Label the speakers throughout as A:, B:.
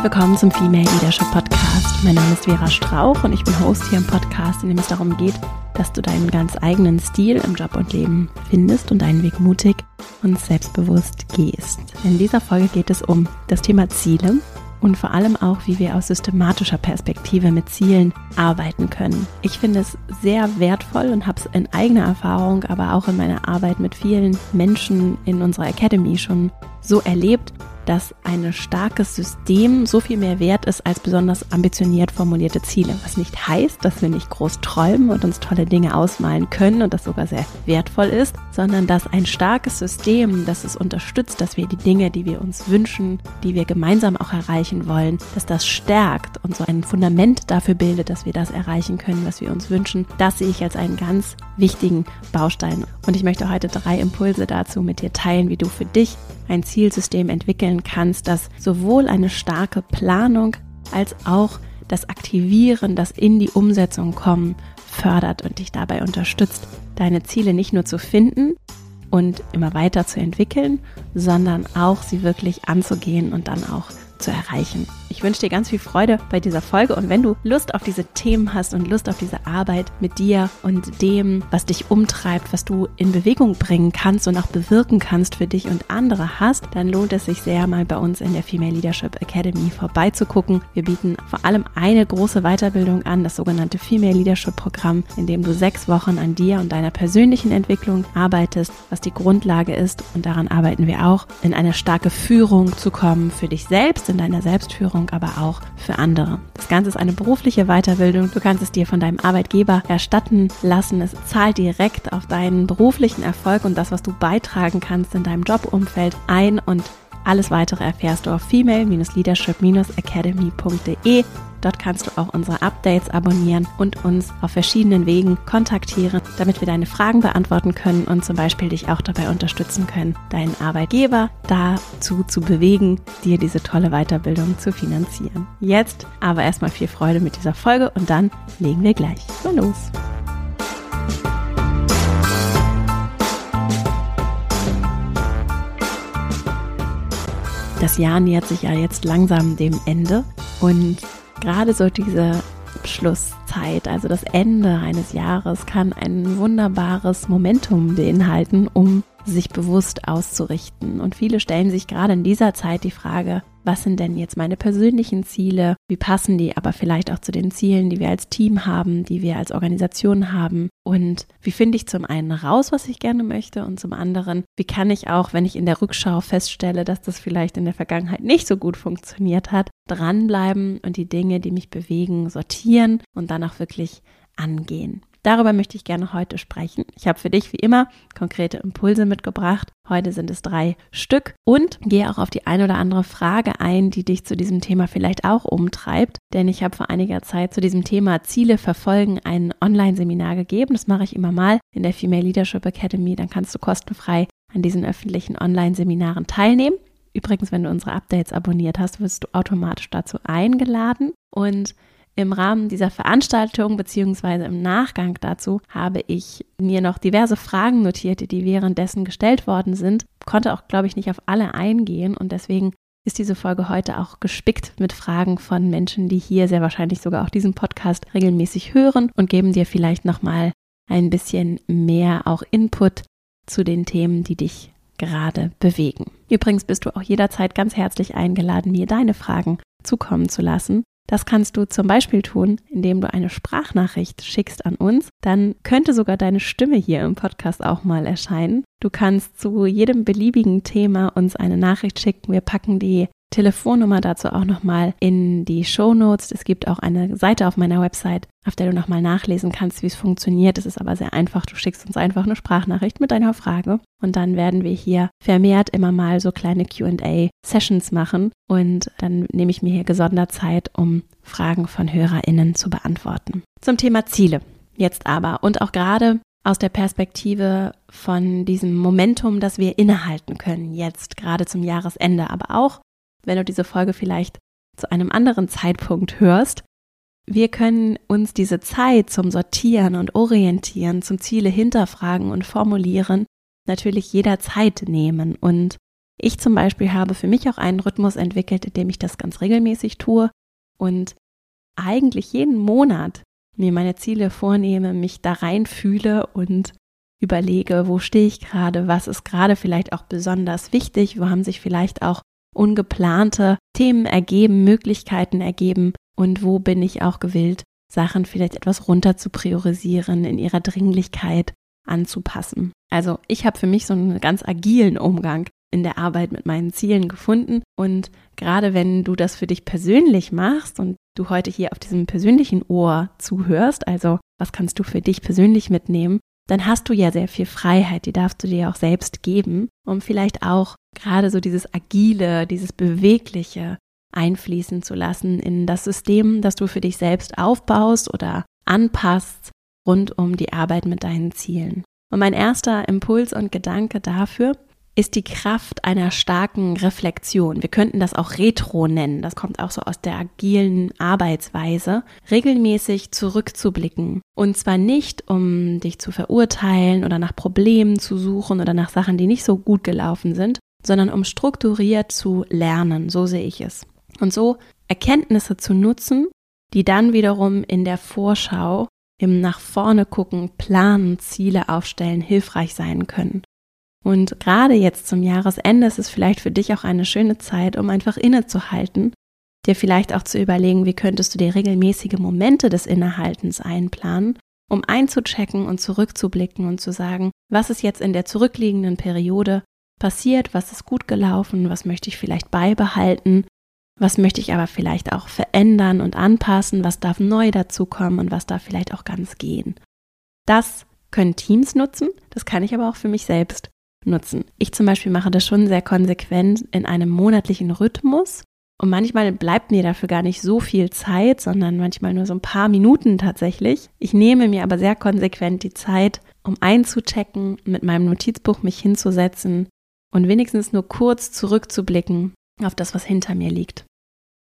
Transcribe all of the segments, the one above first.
A: Herzlich willkommen zum Female Leadership Podcast. Mein Name ist Vera Strauch und ich bin Host hier im Podcast, in dem es darum geht, dass du deinen ganz eigenen Stil im Job und Leben findest und deinen Weg mutig und selbstbewusst gehst. In dieser Folge geht es um das Thema Ziele und vor allem auch, wie wir aus systematischer Perspektive mit Zielen arbeiten können. Ich finde es sehr wertvoll und habe es in eigener Erfahrung, aber auch in meiner Arbeit mit vielen Menschen in unserer Academy schon so erlebt, dass ein starkes System so viel mehr wert ist als besonders ambitioniert formulierte Ziele. Was nicht heißt, dass wir nicht groß träumen und uns tolle Dinge ausmalen können und das sogar sehr wertvoll ist, sondern dass ein starkes System, das es unterstützt, dass wir die Dinge, die wir uns wünschen, die wir gemeinsam auch erreichen wollen, dass das stärkt und so ein Fundament dafür bildet, dass wir das erreichen können, was wir uns wünschen, das sehe ich als einen ganz wichtigen Baustein. Und ich möchte heute drei Impulse dazu mit dir teilen, wie du für dich ein Zielsystem entwickeln kannst, das sowohl eine starke Planung als auch das Aktivieren, das in die Umsetzung kommen, fördert und dich dabei unterstützt, deine Ziele nicht nur zu finden und immer weiter zu entwickeln, sondern auch sie wirklich anzugehen und dann auch zu erreichen. Ich wünsche dir ganz viel Freude bei dieser Folge und wenn du Lust auf diese Themen hast und Lust auf diese Arbeit mit dir und dem, was dich umtreibt, was du in Bewegung bringen kannst und auch bewirken kannst für dich und andere hast, dann lohnt es sich sehr, mal bei uns in der Female Leadership Academy vorbeizugucken. Wir bieten vor allem eine große Weiterbildung an, das sogenannte Female Leadership Programm, in dem du sechs Wochen an dir und deiner persönlichen Entwicklung arbeitest, was die Grundlage ist und daran arbeiten wir auch, in eine starke Führung zu kommen für dich selbst in deiner Selbstführung, aber auch für andere. Das Ganze ist eine berufliche Weiterbildung. Du kannst es dir von deinem Arbeitgeber erstatten lassen. Es zahlt direkt auf deinen beruflichen Erfolg und das, was du beitragen kannst in deinem Jobumfeld ein und alles weitere erfährst du auf female-leadership-academy.de. Dort kannst du auch unsere Updates abonnieren und uns auf verschiedenen Wegen kontaktieren, damit wir deine Fragen beantworten können und zum Beispiel dich auch dabei unterstützen können, deinen Arbeitgeber dazu zu bewegen, dir diese tolle Weiterbildung zu finanzieren. Jetzt aber erstmal viel Freude mit dieser Folge und dann legen wir gleich mal los. Das Jahr nähert sich ja jetzt langsam dem Ende und gerade so diese Schlusszeit, also das Ende eines Jahres, kann ein wunderbares Momentum beinhalten, um sich bewusst auszurichten. Und viele stellen sich gerade in dieser Zeit die Frage, was sind denn jetzt meine persönlichen Ziele? Wie passen die aber vielleicht auch zu den Zielen, die wir als Team haben, die wir als Organisation haben? Und wie finde ich zum einen raus, was ich gerne möchte und zum anderen, wie kann ich auch, wenn ich in der Rückschau feststelle, dass das vielleicht in der Vergangenheit nicht so gut funktioniert hat, dranbleiben und die Dinge, die mich bewegen, sortieren und dann auch wirklich angehen. Darüber möchte ich gerne heute sprechen. Ich habe für dich wie immer konkrete Impulse mitgebracht. Heute sind es drei Stück und gehe auch auf die ein oder andere Frage ein, die dich zu diesem Thema vielleicht auch umtreibt. Denn ich habe vor einiger Zeit zu diesem Thema Ziele verfolgen ein Online-Seminar gegeben. Das mache ich immer mal in der Female Leadership Academy. Dann kannst du kostenfrei an diesen öffentlichen Online-Seminaren teilnehmen. Übrigens, wenn du unsere Updates abonniert hast, wirst du automatisch dazu eingeladen. Und im Rahmen dieser Veranstaltung beziehungsweise im Nachgang dazu habe ich mir noch diverse Fragen notiert, die währenddessen gestellt worden sind. Konnte auch, glaube ich, nicht auf alle eingehen und deswegen ist diese Folge heute auch gespickt mit Fragen von Menschen, die hier sehr wahrscheinlich sogar auch diesen Podcast regelmäßig hören und geben dir vielleicht nochmal ein bisschen mehr auch Input zu den Themen, die dich gerade bewegen. Übrigens bist du auch jederzeit ganz herzlich eingeladen, mir deine Fragen zukommen zu lassen. Das kannst du zum Beispiel tun, indem du eine Sprachnachricht schickst an uns. Dann könnte sogar deine Stimme hier im Podcast auch mal erscheinen. Du kannst zu jedem beliebigen Thema uns eine Nachricht schicken. Wir packen die Telefonnummer dazu auch nochmal in die Show Notes. Es gibt auch eine Seite auf meiner Website, auf der du nochmal nachlesen kannst, wie es funktioniert. Es ist aber sehr einfach. Du schickst uns einfach eine Sprachnachricht mit deiner Frage und dann werden wir hier vermehrt immer mal so kleine QA-Sessions machen und dann nehme ich mir hier gesondert Zeit, um Fragen von HörerInnen zu beantworten. Zum Thema Ziele. Jetzt aber und auch gerade aus der Perspektive von diesem Momentum, das wir innehalten können, jetzt gerade zum Jahresende, aber auch, wenn du diese Folge vielleicht zu einem anderen Zeitpunkt hörst, wir können uns diese Zeit zum Sortieren und Orientieren, zum Ziele hinterfragen und formulieren natürlich jederzeit nehmen. Und ich zum Beispiel habe für mich auch einen Rhythmus entwickelt, in dem ich das ganz regelmäßig tue und eigentlich jeden Monat mir meine Ziele vornehme, mich da reinfühle und überlege, wo stehe ich gerade, was ist gerade vielleicht auch besonders wichtig, wo haben sich vielleicht auch ungeplante Themen ergeben, Möglichkeiten ergeben und wo bin ich auch gewillt, Sachen vielleicht etwas runter zu priorisieren, in ihrer Dringlichkeit anzupassen. Also ich habe für mich so einen ganz agilen Umgang in der Arbeit mit meinen Zielen gefunden. Und gerade wenn du das für dich persönlich machst und du heute hier auf diesem persönlichen Ohr zuhörst, also was kannst du für dich persönlich mitnehmen, dann hast du ja sehr viel Freiheit, die darfst du dir auch selbst geben, um vielleicht auch gerade so dieses Agile, dieses Bewegliche einfließen zu lassen in das System, das du für dich selbst aufbaust oder anpasst rund um die Arbeit mit deinen Zielen. Und mein erster Impuls und Gedanke dafür ist die Kraft einer starken Reflexion. Wir könnten das auch Retro nennen. Das kommt auch so aus der agilen Arbeitsweise. Regelmäßig zurückzublicken. Und zwar nicht, um dich zu verurteilen oder nach Problemen zu suchen oder nach Sachen, die nicht so gut gelaufen sind, sondern um strukturiert zu lernen. So sehe ich es. Und so Erkenntnisse zu nutzen, die dann wiederum in der Vorschau im nach vorne gucken, planen, Ziele aufstellen hilfreich sein können. Und gerade jetzt zum Jahresende ist es vielleicht für dich auch eine schöne Zeit, um einfach innezuhalten, dir vielleicht auch zu überlegen, wie könntest du dir regelmäßige Momente des Innehaltens einplanen, um einzuchecken und zurückzublicken und zu sagen, was ist jetzt in der zurückliegenden Periode passiert, was ist gut gelaufen, was möchte ich vielleicht beibehalten, was möchte ich aber vielleicht auch verändern und anpassen, was darf neu dazukommen und was darf vielleicht auch ganz gehen. Das können Teams nutzen, das kann ich aber auch für mich selbst nutzen. Ich zum Beispiel mache das schon sehr konsequent in einem monatlichen Rhythmus und manchmal bleibt mir dafür gar nicht so viel Zeit, sondern manchmal nur so ein paar Minuten tatsächlich. Ich nehme mir aber sehr konsequent die Zeit, um einzuchecken, mit meinem Notizbuch mich hinzusetzen und wenigstens nur kurz zurückzublicken auf das, was hinter mir liegt.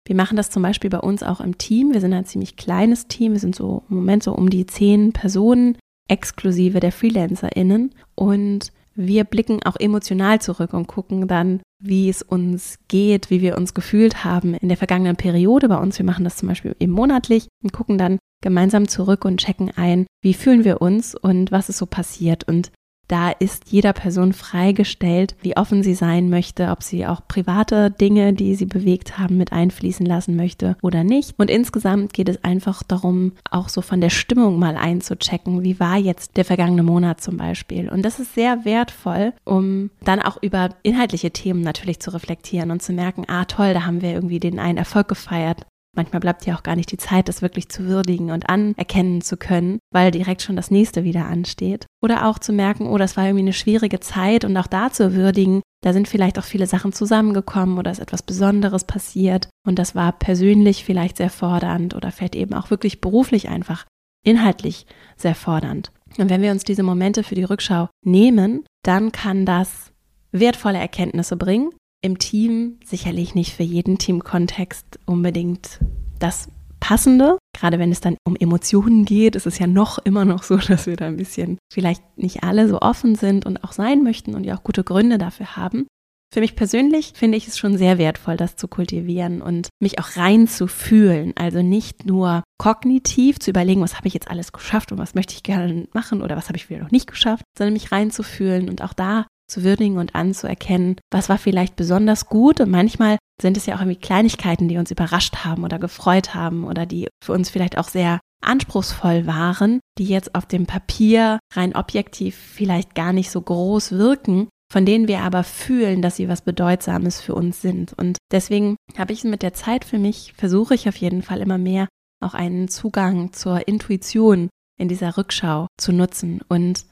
A: Wir machen das zum Beispiel bei uns auch im Team. Wir sind ein ziemlich kleines Team. Wir sind so im Moment so um die zehn Personen, exklusive der FreelancerInnen. Und wir blicken auch emotional zurück und gucken dann, wie es uns geht, wie wir uns gefühlt haben in der vergangenen Periode bei uns. Wir machen das zum Beispiel eben monatlich und gucken dann gemeinsam zurück und checken ein, wie fühlen wir uns und was ist so passiert. Und da ist jeder Person freigestellt, wie offen sie sein möchte, ob sie auch private Dinge, die sie bewegt haben, mit einfließen lassen möchte oder nicht. Und insgesamt geht es einfach darum, auch so von der Stimmung mal einzuchecken, wie war jetzt der vergangene Monat zum Beispiel. Und das ist sehr wertvoll, um dann auch über inhaltliche Themen natürlich zu reflektieren und zu merken, ah toll, da haben wir irgendwie den einen Erfolg gefeiert. Manchmal bleibt ja auch gar nicht die Zeit, das wirklich zu würdigen und anerkennen zu können, weil direkt schon das nächste wieder ansteht. Oder auch zu merken, oh, das war irgendwie eine schwierige Zeit und auch da zu würdigen, da sind vielleicht auch viele Sachen zusammengekommen oder ist etwas Besonderes passiert und das war persönlich vielleicht sehr fordernd oder vielleicht eben auch wirklich beruflich einfach inhaltlich sehr fordernd. Und wenn wir uns diese Momente für die Rückschau nehmen, dann kann das wertvolle Erkenntnisse bringen im Team sicherlich nicht für jeden Teamkontext unbedingt das Passende. Gerade wenn es dann um Emotionen geht, ist es ja noch immer noch so, dass wir da ein bisschen vielleicht nicht alle so offen sind und auch sein möchten und ja auch gute Gründe dafür haben. Für mich persönlich finde ich es schon sehr wertvoll, das zu kultivieren und mich auch rein zu fühlen. Also nicht nur kognitiv zu überlegen, was habe ich jetzt alles geschafft und was möchte ich gerne machen oder was habe ich wieder noch nicht geschafft, sondern mich reinzufühlen und auch da zu würdigen und anzuerkennen, was war vielleicht besonders gut und manchmal sind es ja auch irgendwie Kleinigkeiten, die uns überrascht haben oder gefreut haben oder die für uns vielleicht auch sehr anspruchsvoll waren, die jetzt auf dem Papier rein objektiv vielleicht gar nicht so groß wirken, von denen wir aber fühlen, dass sie was Bedeutsames für uns sind. Und deswegen habe ich mit der Zeit für mich, versuche ich auf jeden Fall immer mehr auch einen Zugang zur Intuition in dieser Rückschau zu nutzen und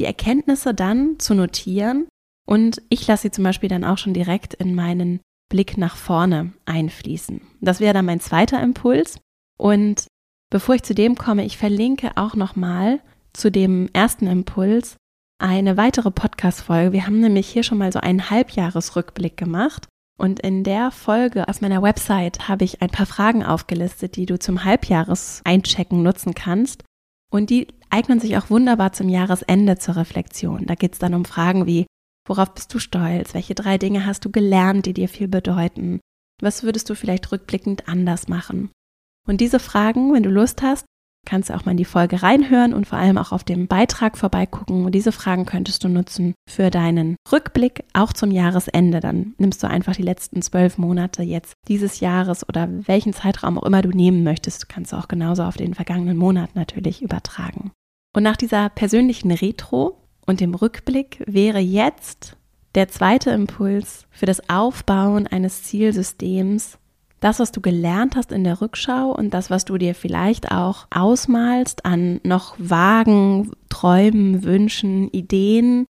A: die Erkenntnisse dann zu notieren und ich lasse sie zum Beispiel dann auch schon direkt in meinen Blick nach vorne einfließen. Das wäre dann mein zweiter Impuls. Und bevor ich zu dem komme, ich verlinke auch nochmal zu dem ersten Impuls eine weitere Podcast-Folge. Wir haben nämlich hier schon mal so einen Halbjahresrückblick gemacht. Und in der Folge auf meiner Website habe ich ein paar Fragen aufgelistet, die du zum Halbjahres-Einchecken nutzen kannst. Und die eignen sich auch wunderbar zum Jahresende zur Reflexion. Da geht es dann um Fragen wie, worauf bist du stolz? Welche drei Dinge hast du gelernt, die dir viel bedeuten? Was würdest du vielleicht rückblickend anders machen? Und diese Fragen, wenn du Lust hast, kannst du auch mal in die Folge reinhören und vor allem auch auf dem Beitrag vorbeigucken. Und diese Fragen könntest du nutzen für deinen Rückblick, auch zum Jahresende. Dann nimmst du einfach die letzten zwölf Monate jetzt dieses Jahres oder welchen Zeitraum auch immer du nehmen möchtest. Du kannst auch genauso auf den vergangenen Monat natürlich übertragen. Und nach dieser persönlichen Retro und dem Rückblick wäre jetzt der zweite Impuls für das Aufbauen eines Zielsystems das, was du gelernt hast in der Rückschau und das, was du dir vielleicht auch ausmalst an noch vagen Träumen, Wünschen, Ideen,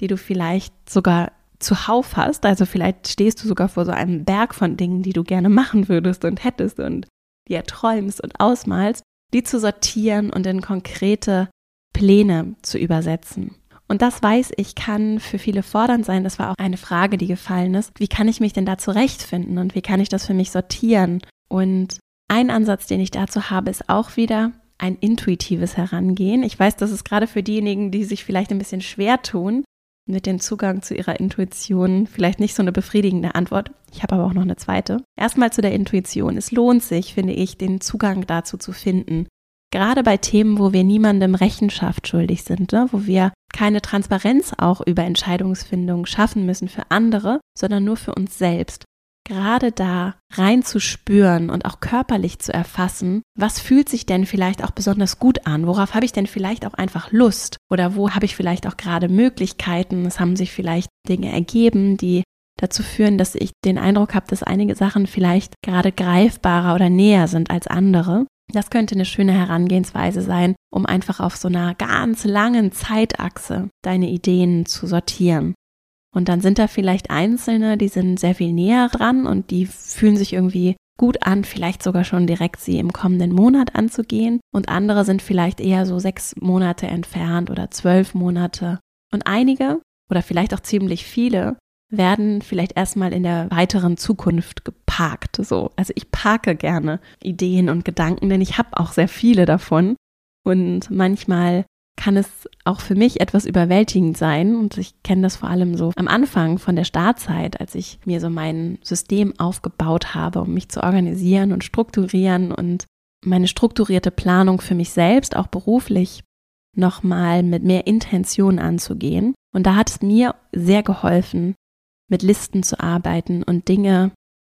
A: die du vielleicht sogar zuhauf hast. Also vielleicht stehst du sogar vor so einem Berg von Dingen, die du gerne machen würdest und hättest und dir träumst und ausmalst, die zu sortieren und in konkrete Pläne zu übersetzen. Und das weiß ich, kann für viele fordernd sein. Das war auch eine Frage, die gefallen ist. Wie kann ich mich denn da zurechtfinden und wie kann ich das für mich sortieren? Und ein Ansatz, den ich dazu habe, ist auch wieder ein intuitives Herangehen. Ich weiß, das ist gerade für diejenigen, die sich vielleicht ein bisschen schwer tun, mit dem Zugang zu ihrer Intuition vielleicht nicht so eine befriedigende Antwort. Ich habe aber auch noch eine zweite. Erstmal zu der Intuition. Es lohnt sich, finde ich, den Zugang dazu zu finden gerade bei Themen, wo wir niemandem Rechenschaft schuldig sind, ne? wo wir keine Transparenz auch über Entscheidungsfindung schaffen müssen für andere, sondern nur für uns selbst. Gerade da reinzuspüren und auch körperlich zu erfassen, was fühlt sich denn vielleicht auch besonders gut an? Worauf habe ich denn vielleicht auch einfach Lust? Oder wo habe ich vielleicht auch gerade Möglichkeiten? Es haben sich vielleicht Dinge ergeben, die dazu führen, dass ich den Eindruck habe, dass einige Sachen vielleicht gerade greifbarer oder näher sind als andere. Das könnte eine schöne Herangehensweise sein, um einfach auf so einer ganz langen Zeitachse deine Ideen zu sortieren. Und dann sind da vielleicht Einzelne, die sind sehr viel näher dran und die fühlen sich irgendwie gut an, vielleicht sogar schon direkt sie im kommenden Monat anzugehen. Und andere sind vielleicht eher so sechs Monate entfernt oder zwölf Monate. Und einige oder vielleicht auch ziemlich viele werden vielleicht erstmal in der weiteren Zukunft geparkt. So, also ich parke gerne Ideen und Gedanken, denn ich habe auch sehr viele davon. Und manchmal kann es auch für mich etwas überwältigend sein. Und ich kenne das vor allem so am Anfang von der Startzeit, als ich mir so mein System aufgebaut habe, um mich zu organisieren und strukturieren und meine strukturierte Planung für mich selbst, auch beruflich, nochmal mit mehr Intention anzugehen. Und da hat es mir sehr geholfen, mit Listen zu arbeiten und Dinge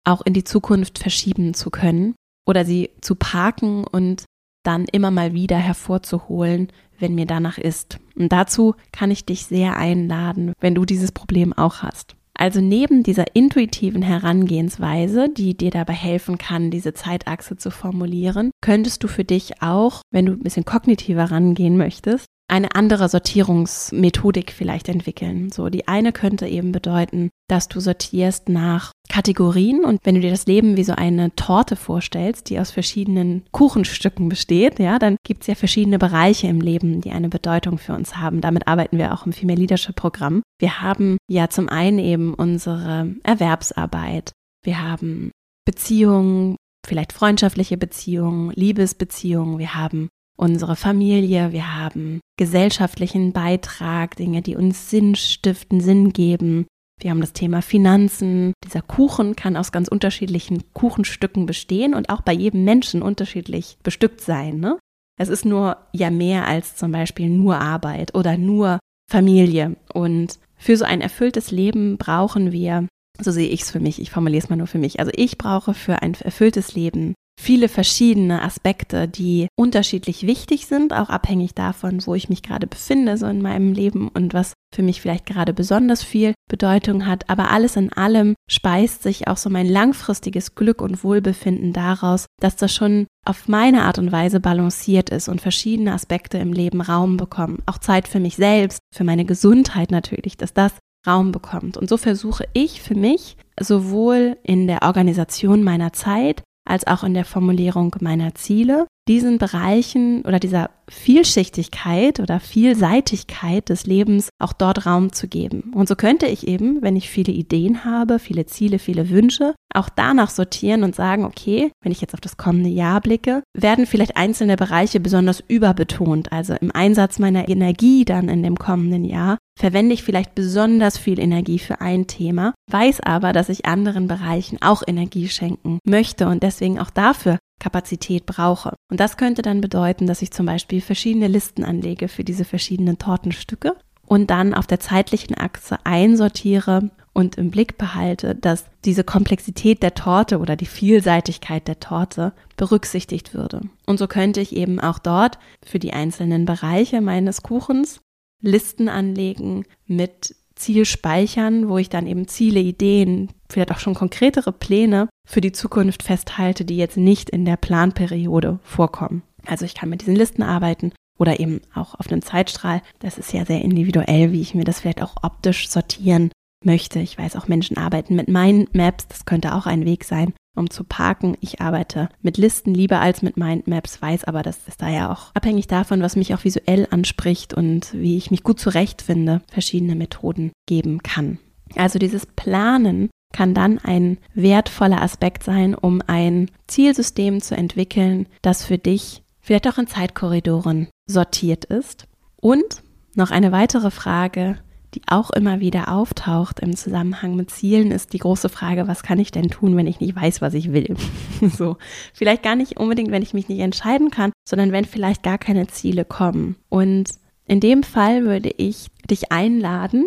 A: auch in die Zukunft verschieben zu können oder sie zu parken und dann immer mal wieder hervorzuholen, wenn mir danach ist. Und dazu kann ich dich sehr einladen, wenn du dieses Problem auch hast. Also neben dieser intuitiven Herangehensweise, die dir dabei helfen kann, diese Zeitachse zu formulieren, könntest du für dich auch, wenn du ein bisschen kognitiver rangehen möchtest, eine andere Sortierungsmethodik vielleicht entwickeln. So, die eine könnte eben bedeuten, dass du sortierst nach Kategorien und wenn du dir das Leben wie so eine Torte vorstellst, die aus verschiedenen Kuchenstücken besteht, ja, dann gibt es ja verschiedene Bereiche im Leben, die eine Bedeutung für uns haben. Damit arbeiten wir auch im Female Leadership Programm. Wir haben ja zum einen eben unsere Erwerbsarbeit. Wir haben Beziehungen, vielleicht freundschaftliche Beziehungen, Liebesbeziehungen. Wir haben unsere Familie, wir haben gesellschaftlichen Beitrag, Dinge, die uns Sinn stiften, Sinn geben. Wir haben das Thema Finanzen. Dieser Kuchen kann aus ganz unterschiedlichen Kuchenstücken bestehen und auch bei jedem Menschen unterschiedlich bestückt sein. Ne? Es ist nur ja mehr als zum Beispiel nur Arbeit oder nur Familie. Und für so ein erfülltes Leben brauchen wir, so sehe ich es für mich, ich formuliere es mal nur für mich, also ich brauche für ein erfülltes Leben viele verschiedene Aspekte, die unterschiedlich wichtig sind, auch abhängig davon, wo ich mich gerade befinde, so in meinem Leben und was für mich vielleicht gerade besonders viel Bedeutung hat. Aber alles in allem speist sich auch so mein langfristiges Glück und Wohlbefinden daraus, dass das schon auf meine Art und Weise balanciert ist und verschiedene Aspekte im Leben Raum bekommen. Auch Zeit für mich selbst, für meine Gesundheit natürlich, dass das Raum bekommt. Und so versuche ich für mich sowohl in der Organisation meiner Zeit als auch in der Formulierung meiner Ziele, diesen Bereichen oder dieser Vielschichtigkeit oder Vielseitigkeit des Lebens auch dort Raum zu geben. Und so könnte ich eben, wenn ich viele Ideen habe, viele Ziele, viele Wünsche, auch danach sortieren und sagen, okay, wenn ich jetzt auf das kommende Jahr blicke, werden vielleicht einzelne Bereiche besonders überbetont. Also im Einsatz meiner Energie dann in dem kommenden Jahr verwende ich vielleicht besonders viel Energie für ein Thema, weiß aber, dass ich anderen Bereichen auch Energie schenken möchte und deswegen auch dafür Kapazität brauche. Und das könnte dann bedeuten, dass ich zum Beispiel verschiedene Listen anlege für diese verschiedenen Tortenstücke und dann auf der zeitlichen Achse einsortiere und im Blick behalte, dass diese Komplexität der Torte oder die Vielseitigkeit der Torte berücksichtigt würde. Und so könnte ich eben auch dort für die einzelnen Bereiche meines Kuchens Listen anlegen mit Zielspeichern, wo ich dann eben Ziele, Ideen, vielleicht auch schon konkretere Pläne für die Zukunft festhalte, die jetzt nicht in der Planperiode vorkommen. Also ich kann mit diesen Listen arbeiten oder eben auch auf einem Zeitstrahl. Das ist ja sehr individuell, wie ich mir das vielleicht auch optisch sortieren möchte. Ich weiß auch, Menschen arbeiten mit Mindmaps. Das könnte auch ein Weg sein, um zu parken. Ich arbeite mit Listen lieber als mit Mindmaps, weiß aber, dass es da ja auch abhängig davon, was mich auch visuell anspricht und wie ich mich gut zurechtfinde, verschiedene Methoden geben kann. Also dieses Planen kann dann ein wertvoller Aspekt sein, um ein Zielsystem zu entwickeln, das für dich vielleicht auch in Zeitkorridoren sortiert ist. Und noch eine weitere Frage, die auch immer wieder auftaucht im Zusammenhang mit Zielen, ist die große Frage, was kann ich denn tun, wenn ich nicht weiß, was ich will? so, vielleicht gar nicht unbedingt, wenn ich mich nicht entscheiden kann, sondern wenn vielleicht gar keine Ziele kommen. Und in dem Fall würde ich dich einladen,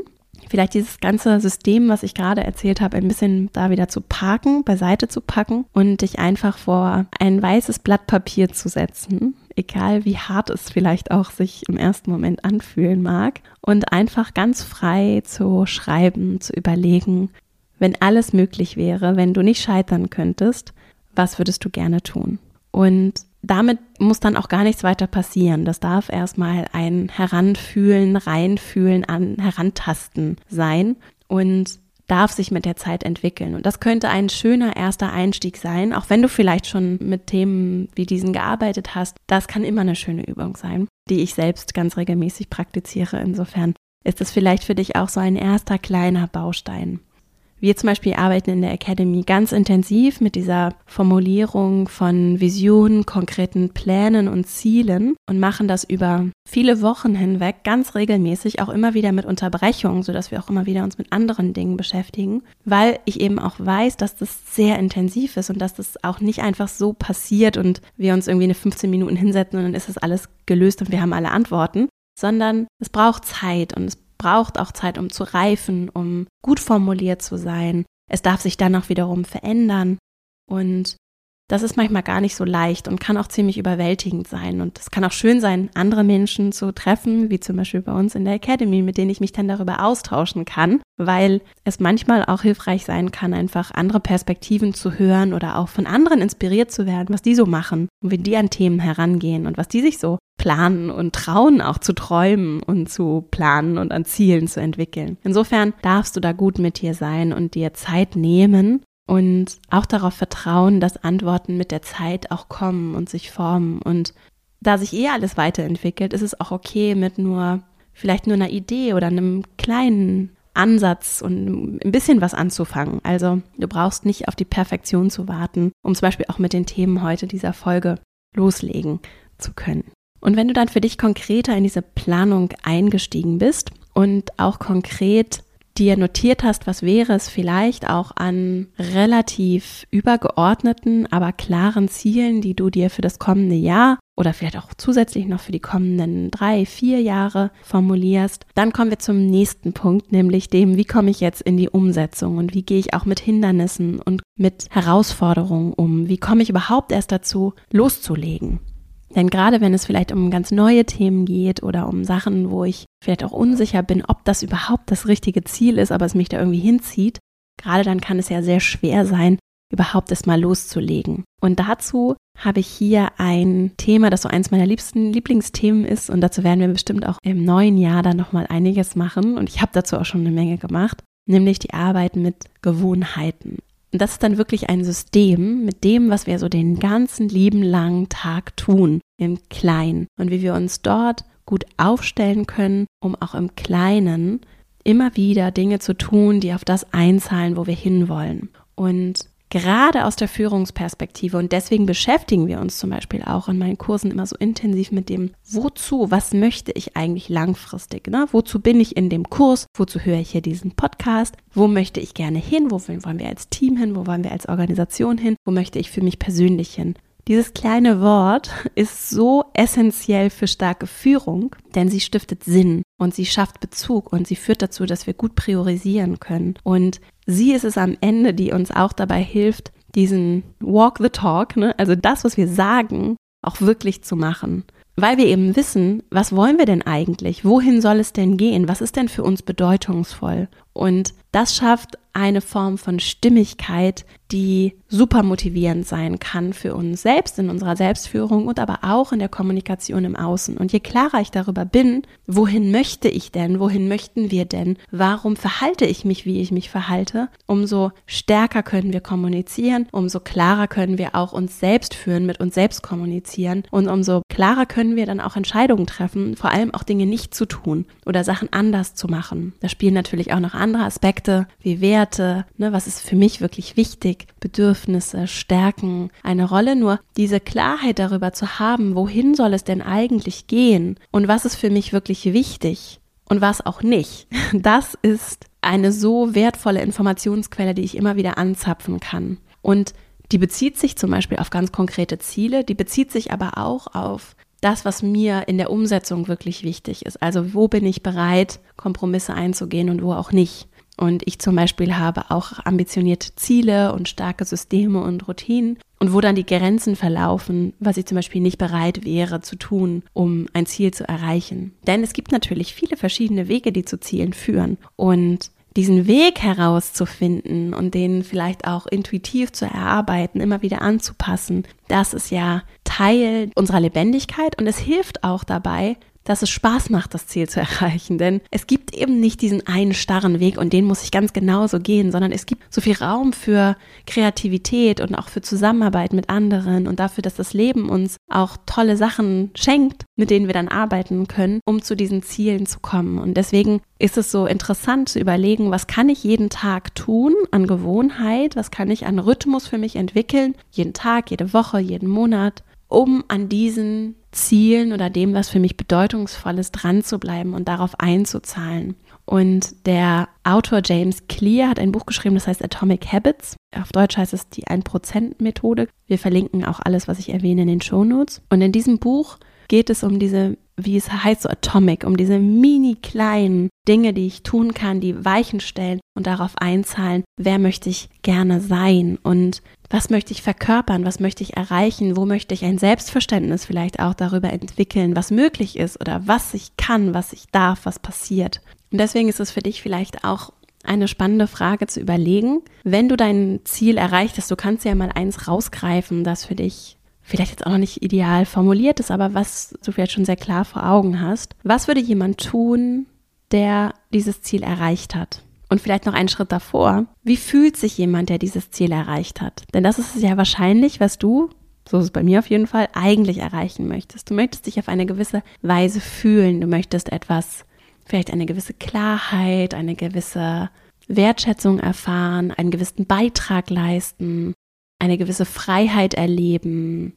A: vielleicht dieses ganze System, was ich gerade erzählt habe, ein bisschen da wieder zu parken, beiseite zu packen und dich einfach vor ein weißes Blatt Papier zu setzen, egal wie hart es vielleicht auch sich im ersten Moment anfühlen mag, und einfach ganz frei zu schreiben, zu überlegen, wenn alles möglich wäre, wenn du nicht scheitern könntest, was würdest du gerne tun? Und damit muss dann auch gar nichts weiter passieren. Das darf erstmal ein Heranfühlen, Reinfühlen, an Herantasten sein und darf sich mit der Zeit entwickeln. Und das könnte ein schöner erster Einstieg sein, auch wenn du vielleicht schon mit Themen wie diesen gearbeitet hast. Das kann immer eine schöne Übung sein, die ich selbst ganz regelmäßig praktiziere. Insofern ist es vielleicht für dich auch so ein erster kleiner Baustein. Wir zum Beispiel arbeiten in der Academy ganz intensiv mit dieser Formulierung von Visionen, konkreten Plänen und Zielen und machen das über viele Wochen hinweg ganz regelmäßig, auch immer wieder mit Unterbrechungen, sodass wir auch immer wieder uns mit anderen Dingen beschäftigen, weil ich eben auch weiß, dass das sehr intensiv ist und dass das auch nicht einfach so passiert und wir uns irgendwie eine 15 Minuten hinsetzen und dann ist das alles gelöst und wir haben alle Antworten, sondern es braucht Zeit und es braucht auch Zeit, um zu reifen, um gut formuliert zu sein. Es darf sich dann auch wiederum verändern. Und das ist manchmal gar nicht so leicht und kann auch ziemlich überwältigend sein. Und es kann auch schön sein, andere Menschen zu treffen, wie zum Beispiel bei uns in der Academy, mit denen ich mich dann darüber austauschen kann, weil es manchmal auch hilfreich sein kann, einfach andere Perspektiven zu hören oder auch von anderen inspiriert zu werden, was die so machen und wie die an Themen herangehen und was die sich so planen und trauen, auch zu träumen und zu planen und an Zielen zu entwickeln. Insofern darfst du da gut mit dir sein und dir Zeit nehmen und auch darauf vertrauen, dass Antworten mit der Zeit auch kommen und sich formen. Und da sich eh alles weiterentwickelt, ist es auch okay mit nur vielleicht nur einer Idee oder einem kleinen Ansatz und ein bisschen was anzufangen. Also du brauchst nicht auf die Perfektion zu warten, um zum Beispiel auch mit den Themen heute dieser Folge loslegen zu können. Und wenn du dann für dich konkreter in diese Planung eingestiegen bist und auch konkret dir notiert hast, was wäre es vielleicht auch an relativ übergeordneten, aber klaren Zielen, die du dir für das kommende Jahr oder vielleicht auch zusätzlich noch für die kommenden drei, vier Jahre formulierst, dann kommen wir zum nächsten Punkt, nämlich dem, wie komme ich jetzt in die Umsetzung und wie gehe ich auch mit Hindernissen und mit Herausforderungen um? Wie komme ich überhaupt erst dazu, loszulegen? Denn gerade wenn es vielleicht um ganz neue Themen geht oder um Sachen, wo ich vielleicht auch unsicher bin, ob das überhaupt das richtige Ziel ist, aber es mich da irgendwie hinzieht, gerade dann kann es ja sehr schwer sein, überhaupt es mal loszulegen. Und dazu habe ich hier ein Thema, das so eins meiner liebsten Lieblingsthemen ist und dazu werden wir bestimmt auch im neuen Jahr dann nochmal einiges machen und ich habe dazu auch schon eine Menge gemacht, nämlich die Arbeit mit Gewohnheiten. Und das ist dann wirklich ein System mit dem, was wir so den ganzen lieben langen Tag tun, im Kleinen. Und wie wir uns dort gut aufstellen können, um auch im Kleinen immer wieder Dinge zu tun, die auf das einzahlen, wo wir hinwollen. Und gerade aus der Führungsperspektive. Und deswegen beschäftigen wir uns zum Beispiel auch in meinen Kursen immer so intensiv mit dem, wozu, was möchte ich eigentlich langfristig? Ne? Wozu bin ich in dem Kurs? Wozu höre ich hier diesen Podcast? Wo möchte ich gerne hin? Wo wollen wir als Team hin? Wo wollen wir als Organisation hin? Wo möchte ich für mich persönlich hin? Dieses kleine Wort ist so essentiell für starke Führung, denn sie stiftet Sinn und sie schafft Bezug und sie führt dazu, dass wir gut priorisieren können. Und sie ist es am Ende, die uns auch dabei hilft, diesen Walk the Talk, ne, also das, was wir sagen, auch wirklich zu machen. Weil wir eben wissen, was wollen wir denn eigentlich? Wohin soll es denn gehen? Was ist denn für uns bedeutungsvoll? Und das schafft eine Form von Stimmigkeit, die super motivierend sein kann für uns selbst in unserer Selbstführung und aber auch in der Kommunikation im Außen. Und je klarer ich darüber bin, wohin möchte ich denn, wohin möchten wir denn, warum verhalte ich mich, wie ich mich verhalte, umso stärker können wir kommunizieren, umso klarer können wir auch uns selbst führen, mit uns selbst kommunizieren und umso klarer können wir dann auch Entscheidungen treffen, vor allem auch Dinge nicht zu tun oder Sachen anders zu machen. Da spielen natürlich auch noch andere Aspekte wie Werte, ne, was ist für mich wirklich wichtig, Bedürfnisse, Stärken eine Rolle. Nur diese Klarheit darüber zu haben, wohin soll es denn eigentlich gehen und was ist für mich wirklich wichtig und was auch nicht, das ist eine so wertvolle Informationsquelle, die ich immer wieder anzapfen kann. Und die bezieht sich zum Beispiel auf ganz konkrete Ziele, die bezieht sich aber auch auf das, was mir in der Umsetzung wirklich wichtig ist. Also wo bin ich bereit, Kompromisse einzugehen und wo auch nicht. Und ich zum Beispiel habe auch ambitionierte Ziele und starke Systeme und Routinen und wo dann die Grenzen verlaufen, was ich zum Beispiel nicht bereit wäre zu tun, um ein Ziel zu erreichen. Denn es gibt natürlich viele verschiedene Wege, die zu Zielen führen. Und diesen Weg herauszufinden und den vielleicht auch intuitiv zu erarbeiten, immer wieder anzupassen, das ist ja Teil unserer Lebendigkeit und es hilft auch dabei, dass es Spaß macht, das Ziel zu erreichen. Denn es gibt eben nicht diesen einen starren Weg und den muss ich ganz genauso gehen, sondern es gibt so viel Raum für Kreativität und auch für Zusammenarbeit mit anderen und dafür, dass das Leben uns auch tolle Sachen schenkt, mit denen wir dann arbeiten können, um zu diesen Zielen zu kommen. Und deswegen ist es so interessant zu überlegen, was kann ich jeden Tag tun an Gewohnheit, was kann ich an Rhythmus für mich entwickeln, jeden Tag, jede Woche, jeden Monat, um an diesen Zielen oder dem, was für mich bedeutungsvoll ist, dran zu bleiben und darauf einzuzahlen. Und der Autor James Clear hat ein Buch geschrieben, das heißt Atomic Habits. Auf Deutsch heißt es die 1%-Methode. Wir verlinken auch alles, was ich erwähne, in den Show Notes. Und in diesem Buch geht es um diese, wie es heißt, so Atomic, um diese mini kleinen Dinge, die ich tun kann, die Weichen stellen und darauf einzahlen, wer möchte ich gerne sein und was möchte ich verkörpern, was möchte ich erreichen, wo möchte ich ein Selbstverständnis vielleicht auch darüber entwickeln, was möglich ist oder was ich kann, was ich darf, was passiert. Und deswegen ist es für dich vielleicht auch eine spannende Frage zu überlegen. Wenn du dein Ziel erreicht hast, du kannst ja mal eins rausgreifen, das für dich vielleicht jetzt auch noch nicht ideal formuliert ist, aber was du vielleicht schon sehr klar vor Augen hast. Was würde jemand tun, der dieses Ziel erreicht hat? Und vielleicht noch einen Schritt davor. Wie fühlt sich jemand, der dieses Ziel erreicht hat? Denn das ist es ja wahrscheinlich, was du, so ist es bei mir auf jeden Fall, eigentlich erreichen möchtest. Du möchtest dich auf eine gewisse Weise fühlen. Du möchtest etwas, vielleicht eine gewisse Klarheit, eine gewisse Wertschätzung erfahren, einen gewissen Beitrag leisten, eine gewisse Freiheit erleben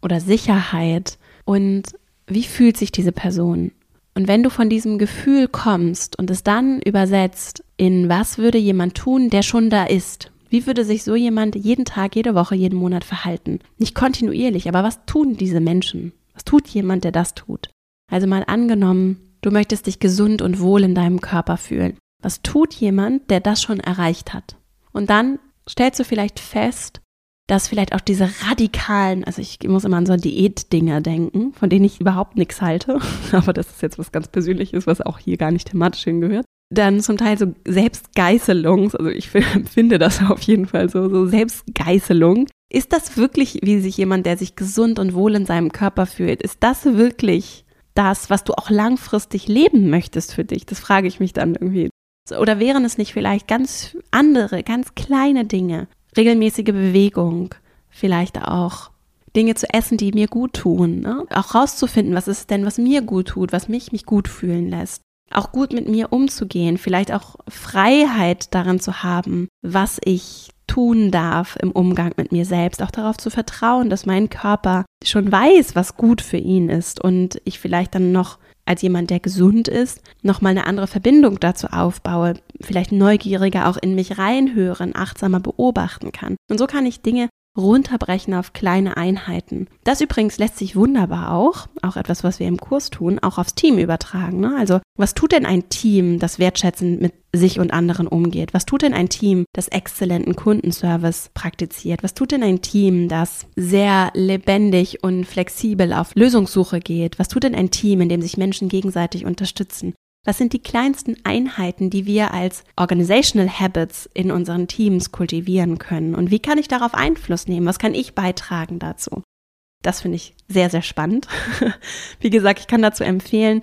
A: oder Sicherheit. Und wie fühlt sich diese Person? Und wenn du von diesem Gefühl kommst und es dann übersetzt in was würde jemand tun, der schon da ist? Wie würde sich so jemand jeden Tag, jede Woche, jeden Monat verhalten? Nicht kontinuierlich, aber was tun diese Menschen? Was tut jemand, der das tut? Also mal angenommen, du möchtest dich gesund und wohl in deinem Körper fühlen. Was tut jemand, der das schon erreicht hat? Und dann stellst du vielleicht fest, dass vielleicht auch diese radikalen, also ich muss immer an so Diätdinger denken, von denen ich überhaupt nichts halte, aber das ist jetzt was ganz Persönliches, was auch hier gar nicht thematisch hingehört. Dann zum Teil so Selbstgeißelung, also ich finde das auf jeden Fall so, so Selbstgeißelung. Ist das wirklich, wie sich jemand, der sich gesund und wohl in seinem Körper fühlt, ist das wirklich das, was du auch langfristig leben möchtest für dich? Das frage ich mich dann irgendwie. Oder wären es nicht vielleicht ganz andere, ganz kleine Dinge, regelmäßige Bewegung, vielleicht auch Dinge zu essen, die mir gut tun, ne? auch rauszufinden, was ist denn, was mir gut tut, was mich mich gut fühlen lässt. Auch gut mit mir umzugehen, vielleicht auch Freiheit daran zu haben, was ich tun darf im Umgang mit mir selbst, auch darauf zu vertrauen, dass mein Körper schon weiß, was gut für ihn ist und ich vielleicht dann noch als jemand, der gesund ist, nochmal eine andere Verbindung dazu aufbaue, vielleicht neugieriger auch in mich reinhören, achtsamer beobachten kann. Und so kann ich Dinge runterbrechen auf kleine Einheiten. Das übrigens lässt sich wunderbar auch, auch etwas, was wir im Kurs tun, auch aufs Team übertragen. Ne? Also was tut denn ein Team, das wertschätzend mit sich und anderen umgeht? Was tut denn ein Team, das exzellenten Kundenservice praktiziert? Was tut denn ein Team, das sehr lebendig und flexibel auf Lösungssuche geht? Was tut denn ein Team, in dem sich Menschen gegenseitig unterstützen? Was sind die kleinsten Einheiten, die wir als Organizational Habits in unseren Teams kultivieren können? Und wie kann ich darauf Einfluss nehmen? Was kann ich beitragen dazu? Das finde ich sehr, sehr spannend. wie gesagt, ich kann dazu empfehlen,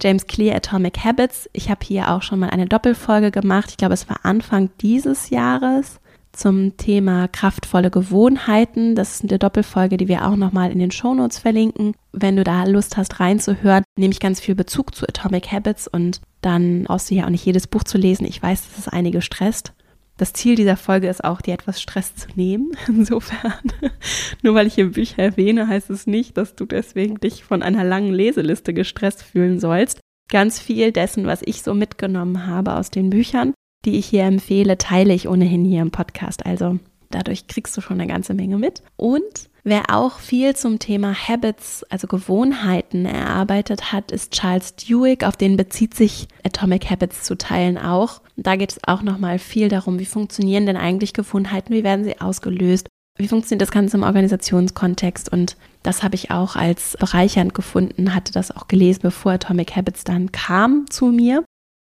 A: James Clear Atomic Habits. Ich habe hier auch schon mal eine Doppelfolge gemacht. Ich glaube, es war Anfang dieses Jahres zum Thema kraftvolle Gewohnheiten. Das ist eine Doppelfolge, die wir auch nochmal in den Shownotes verlinken. Wenn du da Lust hast reinzuhören, nehme ich ganz viel Bezug zu Atomic Habits und dann brauchst du ja auch nicht jedes Buch zu lesen. Ich weiß, dass es einige stresst. Das Ziel dieser Folge ist auch, dir etwas Stress zu nehmen. Insofern, nur weil ich hier Bücher erwähne, heißt es nicht, dass du deswegen dich von einer langen Leseliste gestresst fühlen sollst. Ganz viel dessen, was ich so mitgenommen habe aus den Büchern, die ich hier empfehle, teile ich ohnehin hier im Podcast. Also dadurch kriegst du schon eine ganze Menge mit. Und wer auch viel zum Thema Habits, also Gewohnheiten erarbeitet hat, ist Charles Duhigg. Auf den bezieht sich Atomic Habits zu teilen auch. Da geht es auch nochmal viel darum, wie funktionieren denn eigentlich Gewohnheiten, wie werden sie ausgelöst, wie funktioniert das Ganze im Organisationskontext? Und das habe ich auch als bereichernd gefunden, hatte das auch gelesen, bevor Atomic Habits dann kam zu mir.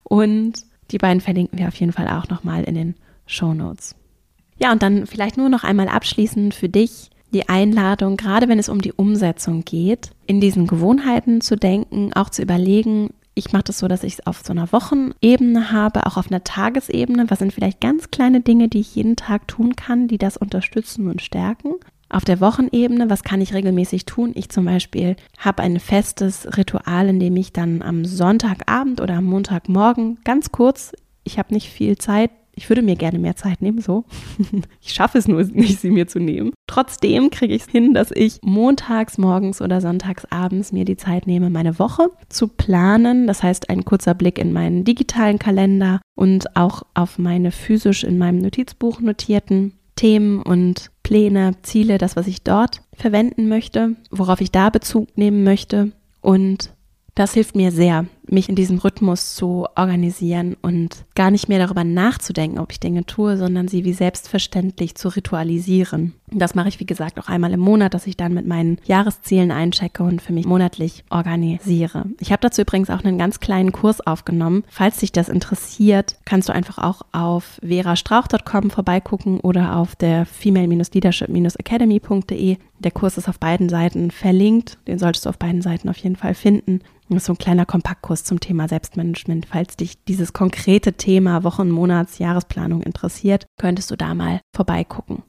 A: Und die beiden verlinken wir auf jeden Fall auch nochmal in den Show Notes. Ja, und dann vielleicht nur noch einmal abschließend für dich die Einladung, gerade wenn es um die Umsetzung geht, in diesen Gewohnheiten zu denken, auch zu überlegen, ich mache das so, dass ich es auf so einer Wochenebene habe, auch auf einer Tagesebene. Was sind vielleicht ganz kleine Dinge, die ich jeden Tag tun kann, die das unterstützen und stärken? Auf der Wochenebene, was kann ich regelmäßig tun? Ich zum Beispiel habe ein festes Ritual, in dem ich dann am Sonntagabend oder am Montagmorgen ganz kurz, ich habe nicht viel Zeit, ich würde mir gerne mehr Zeit nehmen, so. ich schaffe es nur nicht, sie mir zu nehmen. Trotzdem kriege ich es hin, dass ich montags morgens oder sonntags abends mir die Zeit nehme, meine Woche zu planen. Das heißt, ein kurzer Blick in meinen digitalen Kalender und auch auf meine physisch in meinem Notizbuch notierten Themen und Pläne, Ziele, das, was ich dort verwenden möchte, worauf ich da Bezug nehmen möchte. Und das hilft mir sehr, mich in diesem Rhythmus zu organisieren und gar nicht mehr darüber nachzudenken, ob ich Dinge tue, sondern sie wie selbstverständlich zu ritualisieren. Das mache ich, wie gesagt, auch einmal im Monat, dass ich dann mit meinen Jahreszielen einchecke und für mich monatlich organisiere. Ich habe dazu übrigens auch einen ganz kleinen Kurs aufgenommen. Falls dich das interessiert, kannst du einfach auch auf verastrauch.com vorbeigucken oder auf der female-leadership-academy.de. Der Kurs ist auf beiden Seiten verlinkt. Den solltest du auf beiden Seiten auf jeden Fall finden. Das ist so ein kleiner Kompaktkurs zum Thema Selbstmanagement. Falls dich dieses konkrete Thema Wochen-, Monats-, Jahresplanung interessiert, könntest du da mal vorbeigucken.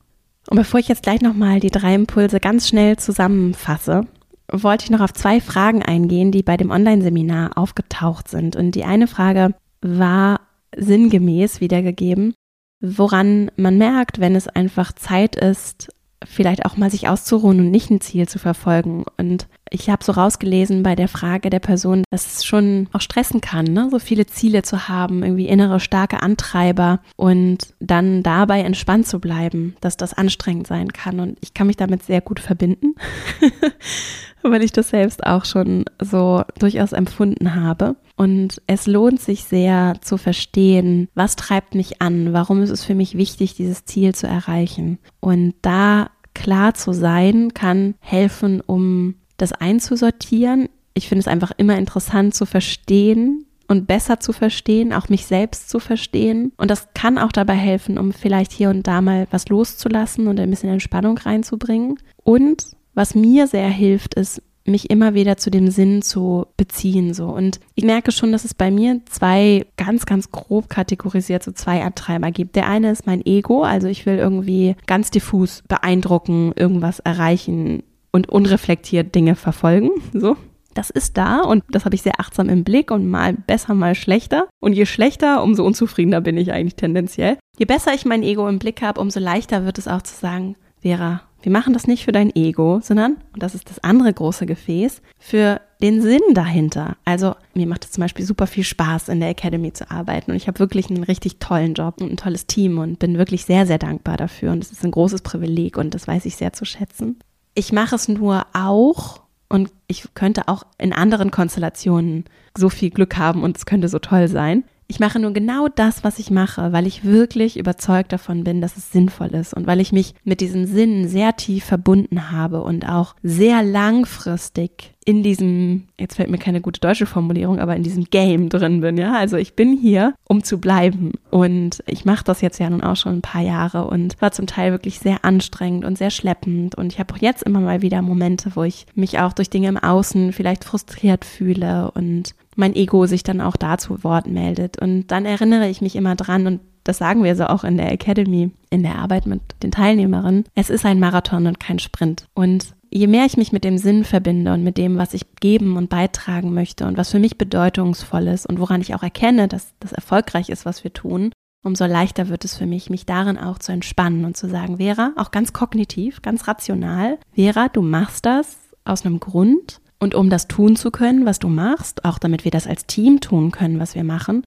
A: Und bevor ich jetzt gleich nochmal die drei Impulse ganz schnell zusammenfasse, wollte ich noch auf zwei Fragen eingehen, die bei dem Online-Seminar aufgetaucht sind. Und die eine Frage war sinngemäß wiedergegeben, woran man merkt, wenn es einfach Zeit ist, vielleicht auch mal sich auszuruhen und nicht ein Ziel zu verfolgen. Und ich habe so rausgelesen bei der Frage der Person, dass es schon auch stressen kann, ne? so viele Ziele zu haben, irgendwie innere starke Antreiber und dann dabei entspannt zu bleiben, dass das anstrengend sein kann. Und ich kann mich damit sehr gut verbinden, weil ich das selbst auch schon so durchaus empfunden habe. Und es lohnt sich sehr zu verstehen, was treibt mich an, warum ist es für mich wichtig, dieses Ziel zu erreichen. Und da klar zu sein, kann helfen, um das einzusortieren. Ich finde es einfach immer interessant zu verstehen und besser zu verstehen, auch mich selbst zu verstehen. Und das kann auch dabei helfen, um vielleicht hier und da mal was loszulassen und ein bisschen Entspannung reinzubringen. Und was mir sehr hilft, ist, mich immer wieder zu dem Sinn zu beziehen, so. Und ich merke schon, dass es bei mir zwei ganz, ganz grob kategorisiert so zwei Antreiber gibt. Der eine ist mein Ego, also ich will irgendwie ganz diffus beeindrucken, irgendwas erreichen und unreflektiert Dinge verfolgen, so. Das ist da und das habe ich sehr achtsam im Blick und mal besser, mal schlechter. Und je schlechter, umso unzufriedener bin ich eigentlich tendenziell. Je besser ich mein Ego im Blick habe, umso leichter wird es auch zu sagen, Vera, wir machen das nicht für dein Ego, sondern, und das ist das andere große Gefäß, für den Sinn dahinter. Also mir macht es zum Beispiel super viel Spaß, in der Academy zu arbeiten und ich habe wirklich einen richtig tollen Job und ein tolles Team und bin wirklich sehr, sehr dankbar dafür und es ist ein großes Privileg und das weiß ich sehr zu schätzen. Ich mache es nur auch und ich könnte auch in anderen Konstellationen so viel Glück haben und es könnte so toll sein, ich mache nur genau das, was ich mache, weil ich wirklich überzeugt davon bin, dass es sinnvoll ist und weil ich mich mit diesem Sinn sehr tief verbunden habe und auch sehr langfristig in diesem, jetzt fällt mir keine gute deutsche Formulierung, aber in diesem Game drin bin, ja. Also ich bin hier, um zu bleiben. Und ich mache das jetzt ja nun auch schon ein paar Jahre und war zum Teil wirklich sehr anstrengend und sehr schleppend. Und ich habe auch jetzt immer mal wieder Momente, wo ich mich auch durch Dinge im Außen vielleicht frustriert fühle und mein Ego sich dann auch dazu Wort meldet. Und dann erinnere ich mich immer dran und das sagen wir so auch in der Academy, in der Arbeit mit den Teilnehmerinnen. Es ist ein Marathon und kein Sprint. Und je mehr ich mich mit dem Sinn verbinde und mit dem, was ich geben und beitragen möchte und was für mich bedeutungsvoll ist und woran ich auch erkenne, dass das erfolgreich ist, was wir tun, umso leichter wird es für mich, mich darin auch zu entspannen und zu sagen, Vera, auch ganz kognitiv, ganz rational, Vera, du machst das aus einem Grund und um das tun zu können, was du machst, auch damit wir das als Team tun können, was wir machen,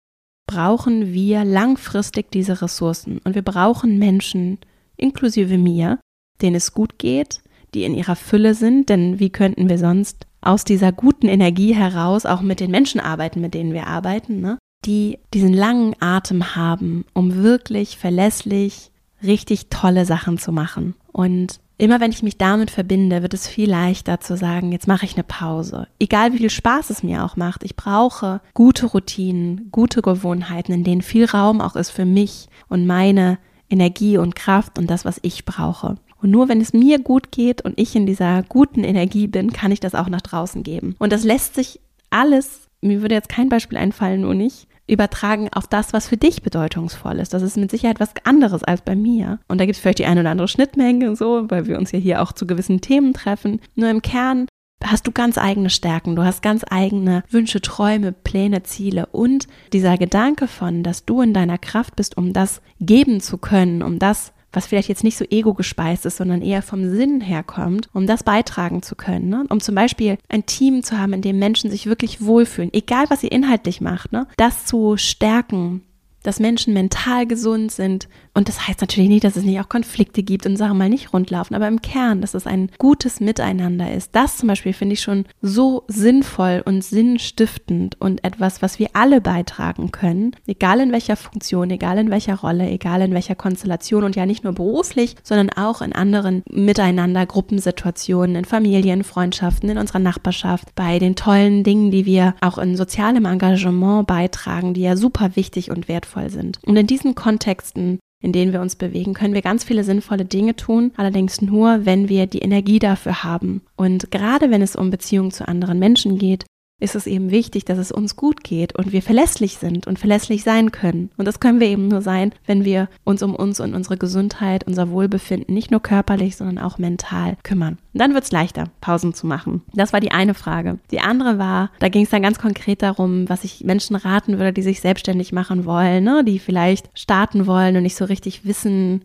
A: brauchen wir langfristig diese Ressourcen. Und wir brauchen Menschen, inklusive mir, denen es gut geht, die in ihrer Fülle sind, denn wie könnten wir sonst aus dieser guten Energie heraus auch mit den Menschen arbeiten, mit denen wir arbeiten, ne? die diesen langen Atem haben, um wirklich verlässlich richtig tolle Sachen zu machen. Und Immer wenn ich mich damit verbinde, wird es viel leichter zu sagen, jetzt mache ich eine Pause. Egal wie viel Spaß es mir auch macht, ich brauche gute Routinen, gute Gewohnheiten, in denen viel Raum auch ist für mich und meine Energie und Kraft und das, was ich brauche. Und nur wenn es mir gut geht und ich in dieser guten Energie bin, kann ich das auch nach draußen geben. Und das lässt sich alles, mir würde jetzt kein Beispiel einfallen, nur nicht, übertragen auf das, was für dich bedeutungsvoll ist. Das ist mit Sicherheit was anderes als bei mir. Und da gibt es vielleicht die eine oder andere Schnittmenge, so, weil wir uns ja hier auch zu gewissen Themen treffen. Nur im Kern hast du ganz eigene Stärken, du hast ganz eigene Wünsche, Träume, Pläne, Ziele und dieser Gedanke von, dass du in deiner Kraft bist, um das geben zu können, um das was vielleicht jetzt nicht so ego-gespeist ist, sondern eher vom Sinn herkommt, um das beitragen zu können. Ne? Um zum Beispiel ein Team zu haben, in dem Menschen sich wirklich wohlfühlen, egal was ihr inhaltlich macht, ne? das zu stärken, dass Menschen mental gesund sind. Und das heißt natürlich nicht, dass es nicht auch Konflikte gibt und Sachen mal nicht rundlaufen, aber im Kern, dass es ein gutes Miteinander ist. Das zum Beispiel finde ich schon so sinnvoll und sinnstiftend und etwas, was wir alle beitragen können, egal in welcher Funktion, egal in welcher Rolle, egal in welcher Konstellation und ja nicht nur beruflich, sondern auch in anderen Miteinander, Gruppensituationen, in Familien, Freundschaften, in unserer Nachbarschaft, bei den tollen Dingen, die wir auch in sozialem Engagement beitragen, die ja super wichtig und wertvoll wertvoll sind. Und in diesen Kontexten, in denen wir uns bewegen, können wir ganz viele sinnvolle Dinge tun, allerdings nur, wenn wir die Energie dafür haben. Und gerade wenn es um Beziehungen zu anderen Menschen geht, ist es eben wichtig, dass es uns gut geht und wir verlässlich sind und verlässlich sein können. Und das können wir eben nur sein, wenn wir uns um uns und unsere Gesundheit, unser Wohlbefinden nicht nur körperlich, sondern auch mental kümmern. Und dann wird es leichter, Pausen zu machen. Das war die eine Frage. Die andere war, da ging es dann ganz konkret darum, was ich Menschen raten würde, die sich selbstständig machen wollen, ne? die vielleicht starten wollen und nicht so richtig wissen,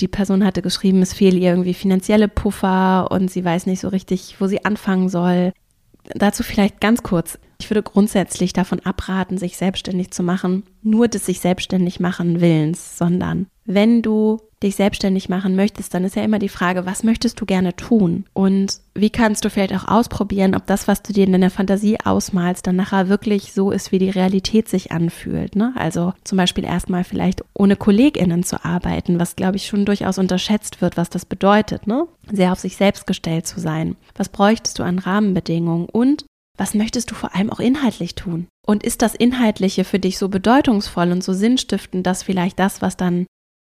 A: die Person hatte geschrieben, es fehlen ihr irgendwie finanzielle Puffer und sie weiß nicht so richtig, wo sie anfangen soll dazu vielleicht ganz kurz. Ich würde grundsätzlich davon abraten, sich selbstständig zu machen, nur des sich selbstständig machen Willens, sondern wenn du dich selbstständig machen möchtest, dann ist ja immer die Frage, was möchtest du gerne tun? Und wie kannst du vielleicht auch ausprobieren, ob das, was du dir in deiner Fantasie ausmalst, dann nachher wirklich so ist, wie die Realität sich anfühlt. Ne? Also zum Beispiel erstmal vielleicht ohne KollegInnen zu arbeiten, was glaube ich schon durchaus unterschätzt wird, was das bedeutet, ne? Sehr auf sich selbst gestellt zu sein. Was bräuchtest du an Rahmenbedingungen? Und was möchtest du vor allem auch inhaltlich tun? Und ist das Inhaltliche für dich so bedeutungsvoll und so sinnstiftend, dass vielleicht das, was dann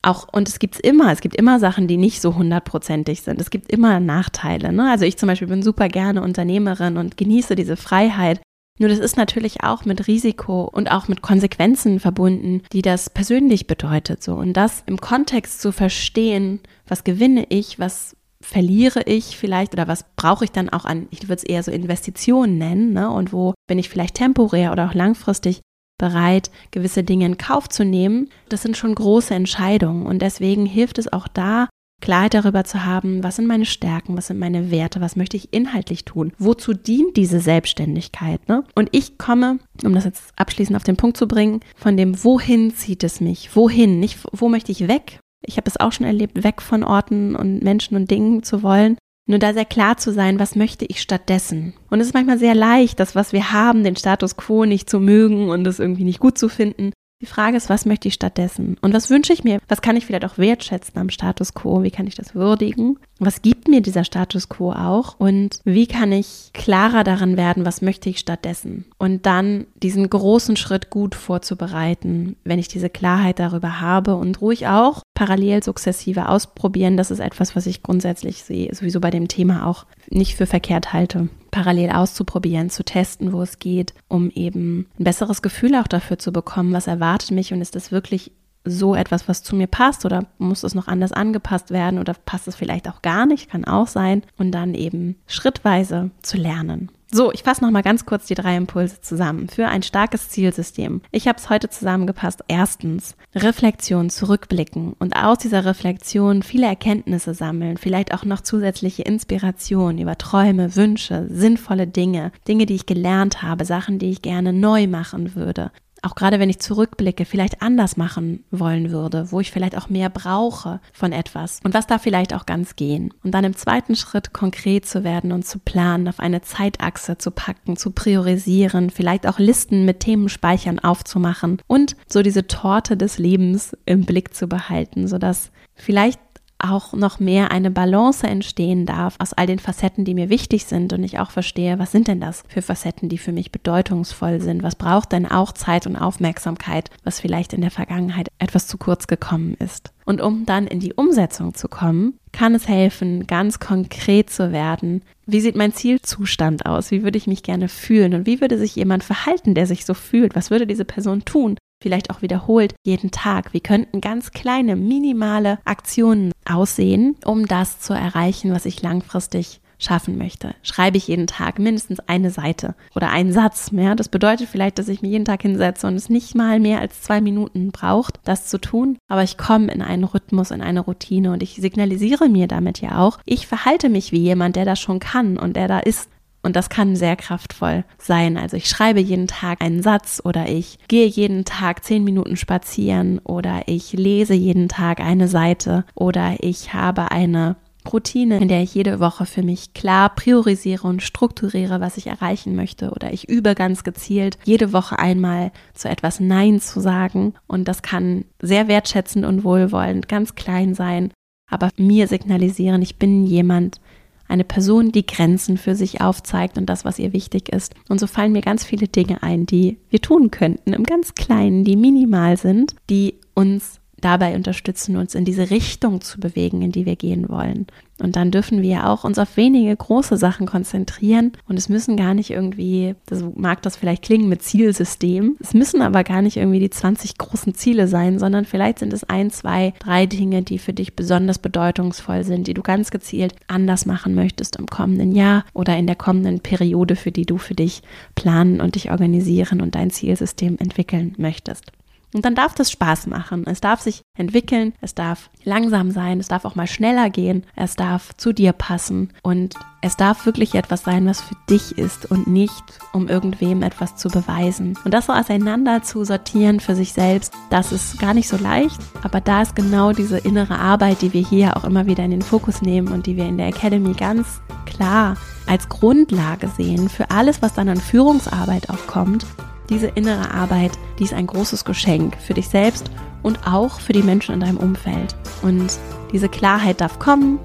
A: auch, und es gibt es immer, es gibt immer Sachen, die nicht so hundertprozentig sind. Es gibt immer Nachteile. Ne? Also ich zum Beispiel bin super gerne Unternehmerin und genieße diese Freiheit. Nur das ist natürlich auch mit Risiko und auch mit Konsequenzen verbunden, die das persönlich bedeutet. So. Und das im Kontext zu verstehen, was gewinne ich, was verliere ich vielleicht oder was brauche ich dann auch an, ich würde es eher so Investitionen nennen, ne? Und wo bin ich vielleicht temporär oder auch langfristig bereit, gewisse Dinge in Kauf zu nehmen. Das sind schon große Entscheidungen und deswegen hilft es auch da, Klarheit darüber zu haben, was sind meine Stärken, was sind meine Werte, was möchte ich inhaltlich tun, wozu dient diese Selbstständigkeit. Ne? Und ich komme, um das jetzt abschließend auf den Punkt zu bringen, von dem, wohin zieht es mich, wohin, nicht wo möchte ich weg. Ich habe es auch schon erlebt, weg von Orten und Menschen und Dingen zu wollen, nur da sehr klar zu sein, was möchte ich stattdessen? Und es ist manchmal sehr leicht, das, was wir haben, den Status quo nicht zu mögen und es irgendwie nicht gut zu finden. Die Frage ist, was möchte ich stattdessen? Und was wünsche ich mir? Was kann ich vielleicht auch wertschätzen am Status quo? Wie kann ich das würdigen? Was gibt mir dieser Status quo auch? Und wie kann ich klarer daran werden, was möchte ich stattdessen? Und dann diesen großen Schritt gut vorzubereiten, wenn ich diese Klarheit darüber habe und ruhig auch parallel sukzessive ausprobieren. Das ist etwas, was ich grundsätzlich sehe, sowieso bei dem Thema auch nicht für verkehrt halte parallel auszuprobieren, zu testen, wo es geht, um eben ein besseres Gefühl auch dafür zu bekommen, was erwartet mich und ist das wirklich so etwas, was zu mir passt oder muss es noch anders angepasst werden oder passt es vielleicht auch gar nicht, kann auch sein und dann eben schrittweise zu lernen. So, ich fasse nochmal ganz kurz die drei Impulse zusammen für ein starkes Zielsystem. Ich habe es heute zusammengepasst. Erstens, Reflexion, zurückblicken und aus dieser Reflexion viele Erkenntnisse sammeln, vielleicht auch noch zusätzliche Inspiration über Träume, Wünsche, sinnvolle Dinge, Dinge, die ich gelernt habe, Sachen, die ich gerne neu machen würde auch gerade wenn ich zurückblicke, vielleicht anders machen wollen würde, wo ich vielleicht auch mehr brauche von etwas und was da vielleicht auch ganz gehen. Und dann im zweiten Schritt konkret zu werden und zu planen, auf eine Zeitachse zu packen, zu priorisieren, vielleicht auch Listen mit Themenspeichern aufzumachen und so diese Torte des Lebens im Blick zu behalten, sodass vielleicht auch noch mehr eine Balance entstehen darf aus all den Facetten, die mir wichtig sind und ich auch verstehe, was sind denn das für Facetten, die für mich bedeutungsvoll sind? Was braucht denn auch Zeit und Aufmerksamkeit, was vielleicht in der Vergangenheit etwas zu kurz gekommen ist? Und um dann in die Umsetzung zu kommen, kann es helfen, ganz konkret zu werden. Wie sieht mein Zielzustand aus? Wie würde ich mich gerne fühlen? Und wie würde sich jemand verhalten, der sich so fühlt? Was würde diese Person tun? Vielleicht auch wiederholt jeden Tag. Wie könnten ganz kleine, minimale Aktionen aussehen, um das zu erreichen, was ich langfristig schaffen möchte. Schreibe ich jeden Tag mindestens eine Seite oder einen Satz. Ja, das bedeutet vielleicht, dass ich mich jeden Tag hinsetze und es nicht mal mehr als zwei Minuten braucht, das zu tun. Aber ich komme in einen Rhythmus, in eine Routine und ich signalisiere mir damit ja auch, ich verhalte mich wie jemand, der das schon kann und der da ist. Und das kann sehr kraftvoll sein. Also ich schreibe jeden Tag einen Satz oder ich gehe jeden Tag zehn Minuten spazieren oder ich lese jeden Tag eine Seite oder ich habe eine Routine, in der ich jede Woche für mich klar priorisiere und strukturiere, was ich erreichen möchte. Oder ich übe ganz gezielt, jede Woche einmal zu etwas Nein zu sagen. Und das kann sehr wertschätzend und wohlwollend, ganz klein sein, aber mir signalisieren, ich bin jemand, eine Person, die Grenzen für sich aufzeigt und das, was ihr wichtig ist. Und so fallen mir ganz viele Dinge ein, die wir tun könnten, im ganz Kleinen, die minimal sind, die uns dabei unterstützen, uns in diese Richtung zu bewegen, in die wir gehen wollen. Und dann dürfen wir auch uns auf wenige große Sachen konzentrieren. Und es müssen gar nicht irgendwie, das mag das vielleicht klingen mit Zielsystem, es müssen aber gar nicht irgendwie die 20 großen Ziele sein, sondern vielleicht sind es ein, zwei, drei Dinge, die für dich besonders bedeutungsvoll sind, die du ganz gezielt anders machen möchtest im kommenden Jahr oder in der kommenden Periode, für die du für dich planen und dich organisieren und dein Zielsystem entwickeln möchtest. Und dann darf das Spaß machen. Es darf sich entwickeln, es darf langsam sein, es darf auch mal schneller gehen, es darf zu dir passen und es darf wirklich etwas sein, was für dich ist und nicht, um irgendwem etwas zu beweisen. Und das so auseinander zu sortieren für sich selbst, das ist gar nicht so leicht, aber da ist genau diese innere Arbeit, die wir hier auch immer wieder in den Fokus nehmen und die wir in der Academy ganz klar als Grundlage sehen für alles, was dann an Führungsarbeit auch kommt, diese innere Arbeit, die ist ein großes Geschenk für dich selbst und auch für die Menschen in deinem Umfeld. Und diese Klarheit darf kommen,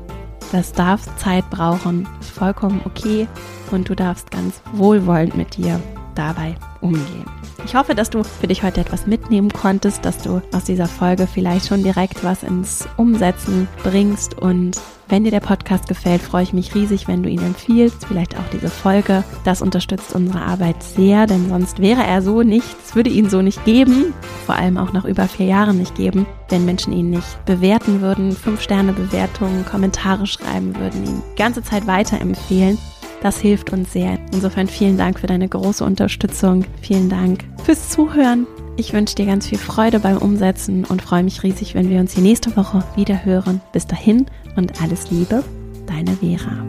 A: das darf Zeit brauchen, ist vollkommen okay und du darfst ganz wohlwollend mit dir dabei umgehen. Ich hoffe, dass du für dich heute etwas mitnehmen konntest, dass du aus dieser Folge vielleicht schon direkt was ins Umsetzen bringst. Und wenn dir der Podcast gefällt, freue ich mich riesig, wenn du ihn empfiehlst, vielleicht auch diese Folge. Das unterstützt unsere Arbeit sehr, denn sonst wäre er so nichts, würde ihn so nicht geben, vor allem auch nach über vier Jahren nicht geben, wenn Menschen ihn nicht bewerten würden, fünf Sterne Bewertungen, Kommentare schreiben würden, ihn die ganze Zeit weiterempfehlen. Das hilft uns sehr. Insofern vielen Dank für deine große Unterstützung. Vielen Dank fürs Zuhören. Ich wünsche dir ganz viel Freude beim Umsetzen und freue mich riesig, wenn wir uns die nächste Woche wieder hören. Bis dahin und alles Liebe, deine Vera.